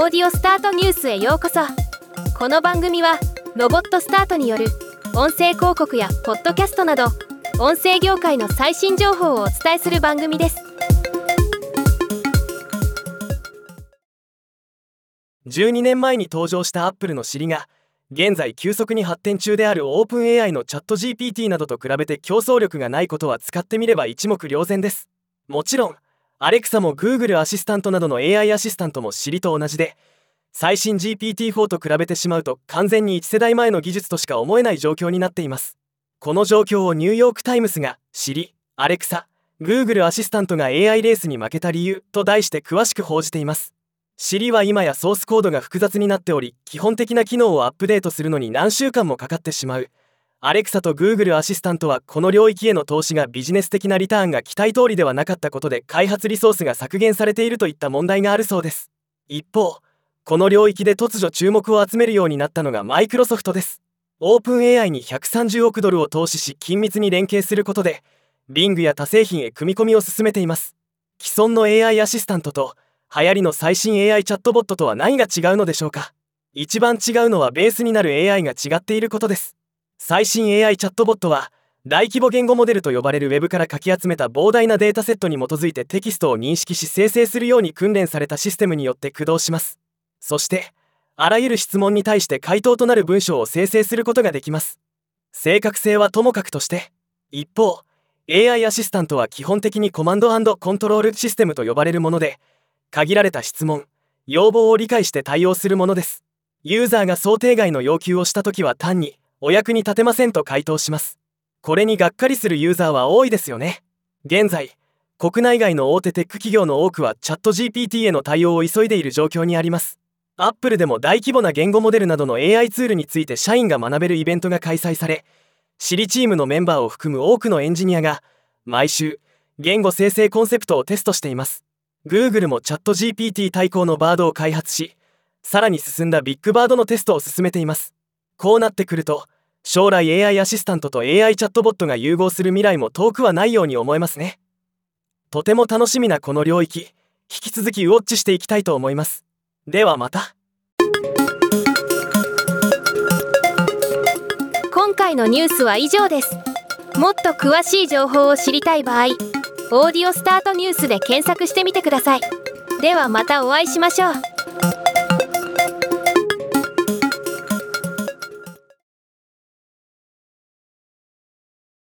オーディオスタートニュースへようこそ。この番組はロボットスタートによる音声広告やポッドキャストなど音声業界の最新情報をお伝えする番組です。12年前に登場したアップルの尻が現在急速に発展中であるオープン AI のチャット GPT などと比べて競争力がないことは使ってみれば一目瞭然です。もちろんアレクサも Google アシスタントなどの AI アシスタントも尻と同じで最新 GPT-4 と比べてしまうと完全に1世代前の技術としか思えない状況になっています。この状況をニューヨーク・タイムスが尻アレクサ Google アシスタントが AI レースに負けた理由と題して詳しく報じています。尻は今やソースコードが複雑になっており基本的な機能をアップデートするのに何週間もかかってしまう。アレクサと Google アシスタントはこの領域への投資がビジネス的なリターンが期待通りではなかったことで開発リソースが削減されているといった問題があるそうです。一方この領域で突如注目を集めるようになったのがマイクロソフトです。オープン AI に130億ドルを投資し緊密に連携することでリングや他製品へ組み込みを進めています。既存の AI アシスタントと流行りの最新 AI チャットボットとは何が違うのでしょうか。一番違うのはベースになる AI が違っていることです。最新 AI チャットボットは大規模言語モデルと呼ばれるウェブからかき集めた膨大なデータセットに基づいてテキストを認識し生成するように訓練されたシステムによって駆動します。そしてあらゆる質問に対して回答となる文章を生成することができます。正確性はともかくとして一方 AI アシスタントは基本的にコマンドコントロールシステムと呼ばれるもので限られた質問要望を理解して対応するものです。ユーザーが想定外の要求をした時は単にお役に立てませんと回答します。これにがっかりするユーザーは多いですよね。現在国内外の大手テック企業の多くはチャット GPT への対応を急いでいる状況にあります。アップルでも大規模な言語モデルなどの AI ツールについて社員が学べるイベントが開催されシリチームのメンバーを含む多くのエンジニアが毎週言語生成コンセプトをテストしています。Google もチャット GPT 対抗のバードを開発しさらに進んだビッグバードのテストを進めています。こうなってくると将来 AI アシスタントと AI チャットボットが融合する未来も遠くはないように思えますね。とても楽しみなこの領域引き続きウォッチしていきたいと思います。ではまた。今回のニュースは以上です。もっと詳しい情報を知りたい場合「オーディオスタートニュース」で検索してみてください。ではまたお会いしましょう。